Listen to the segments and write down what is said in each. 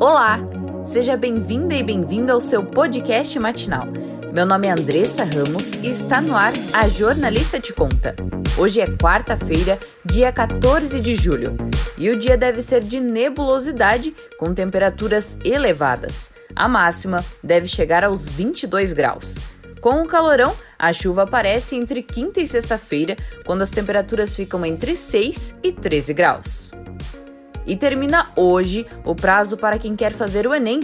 Olá! Seja bem-vinda e bem-vindo ao seu podcast matinal. Meu nome é Andressa Ramos e está no ar A Jornalista Te Conta. Hoje é quarta-feira, dia 14 de julho, e o dia deve ser de nebulosidade com temperaturas elevadas. A máxima deve chegar aos 22 graus. Com o calorão, a chuva aparece entre quinta e sexta-feira, quando as temperaturas ficam entre 6 e 13 graus. E termina hoje o prazo para quem quer fazer o Enem.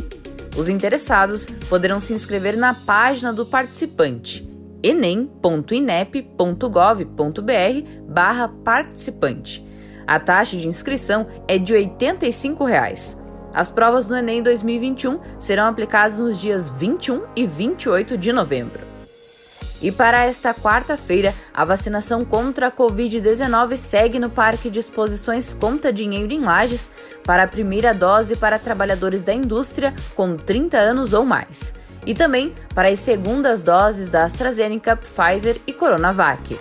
Os interessados poderão se inscrever na página do participante enem.inep.gov.br participante. A taxa de inscrição é de 85 reais. As provas do Enem 2021 serão aplicadas nos dias 21 e 28 de novembro. E para esta quarta-feira, a vacinação contra a Covid-19 segue no Parque de Exposições Conta Dinheiro em Lages para a primeira dose para trabalhadores da indústria com 30 anos ou mais. E também para as segundas doses da AstraZeneca, Pfizer e Coronavac.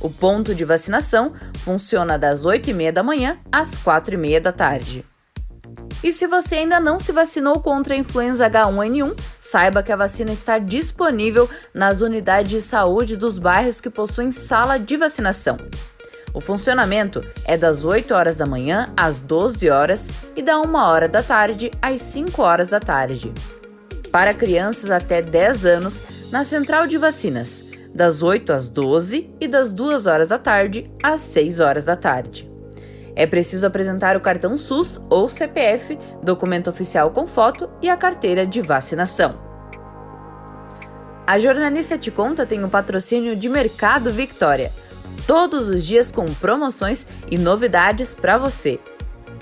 O ponto de vacinação funciona das 8h30 da manhã às 4h30 da tarde. E se você ainda não se vacinou contra a influenza H1N1, saiba que a vacina está disponível nas unidades de saúde dos bairros que possuem sala de vacinação. O funcionamento é das 8 horas da manhã às 12 horas e da 1 hora da tarde às 5 horas da tarde. Para crianças até 10 anos, na central de vacinas, das 8 às 12 e das 2 horas da tarde às 6 horas da tarde. É preciso apresentar o cartão SUS ou CPF, documento oficial com foto e a carteira de vacinação. A Jornalista Te Conta tem o patrocínio de Mercado Victoria. Todos os dias com promoções e novidades para você.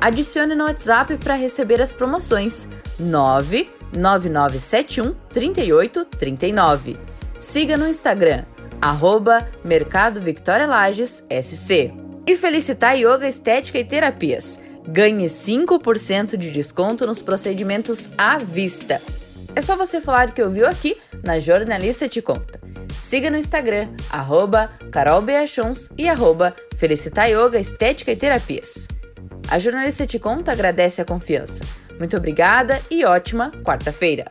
Adicione no WhatsApp para receber as promoções 99971 3839. Siga no Instagram, arroba Mercado Victoria Lages SC. E Felicitar Yoga Estética e Terapias. Ganhe 5% de desconto nos procedimentos à vista. É só você falar que ouviu aqui na Jornalista Te Conta. Siga no Instagram, arroba e arroba Estética e Terapias. A Jornalista Te Conta agradece a confiança. Muito obrigada e ótima quarta-feira!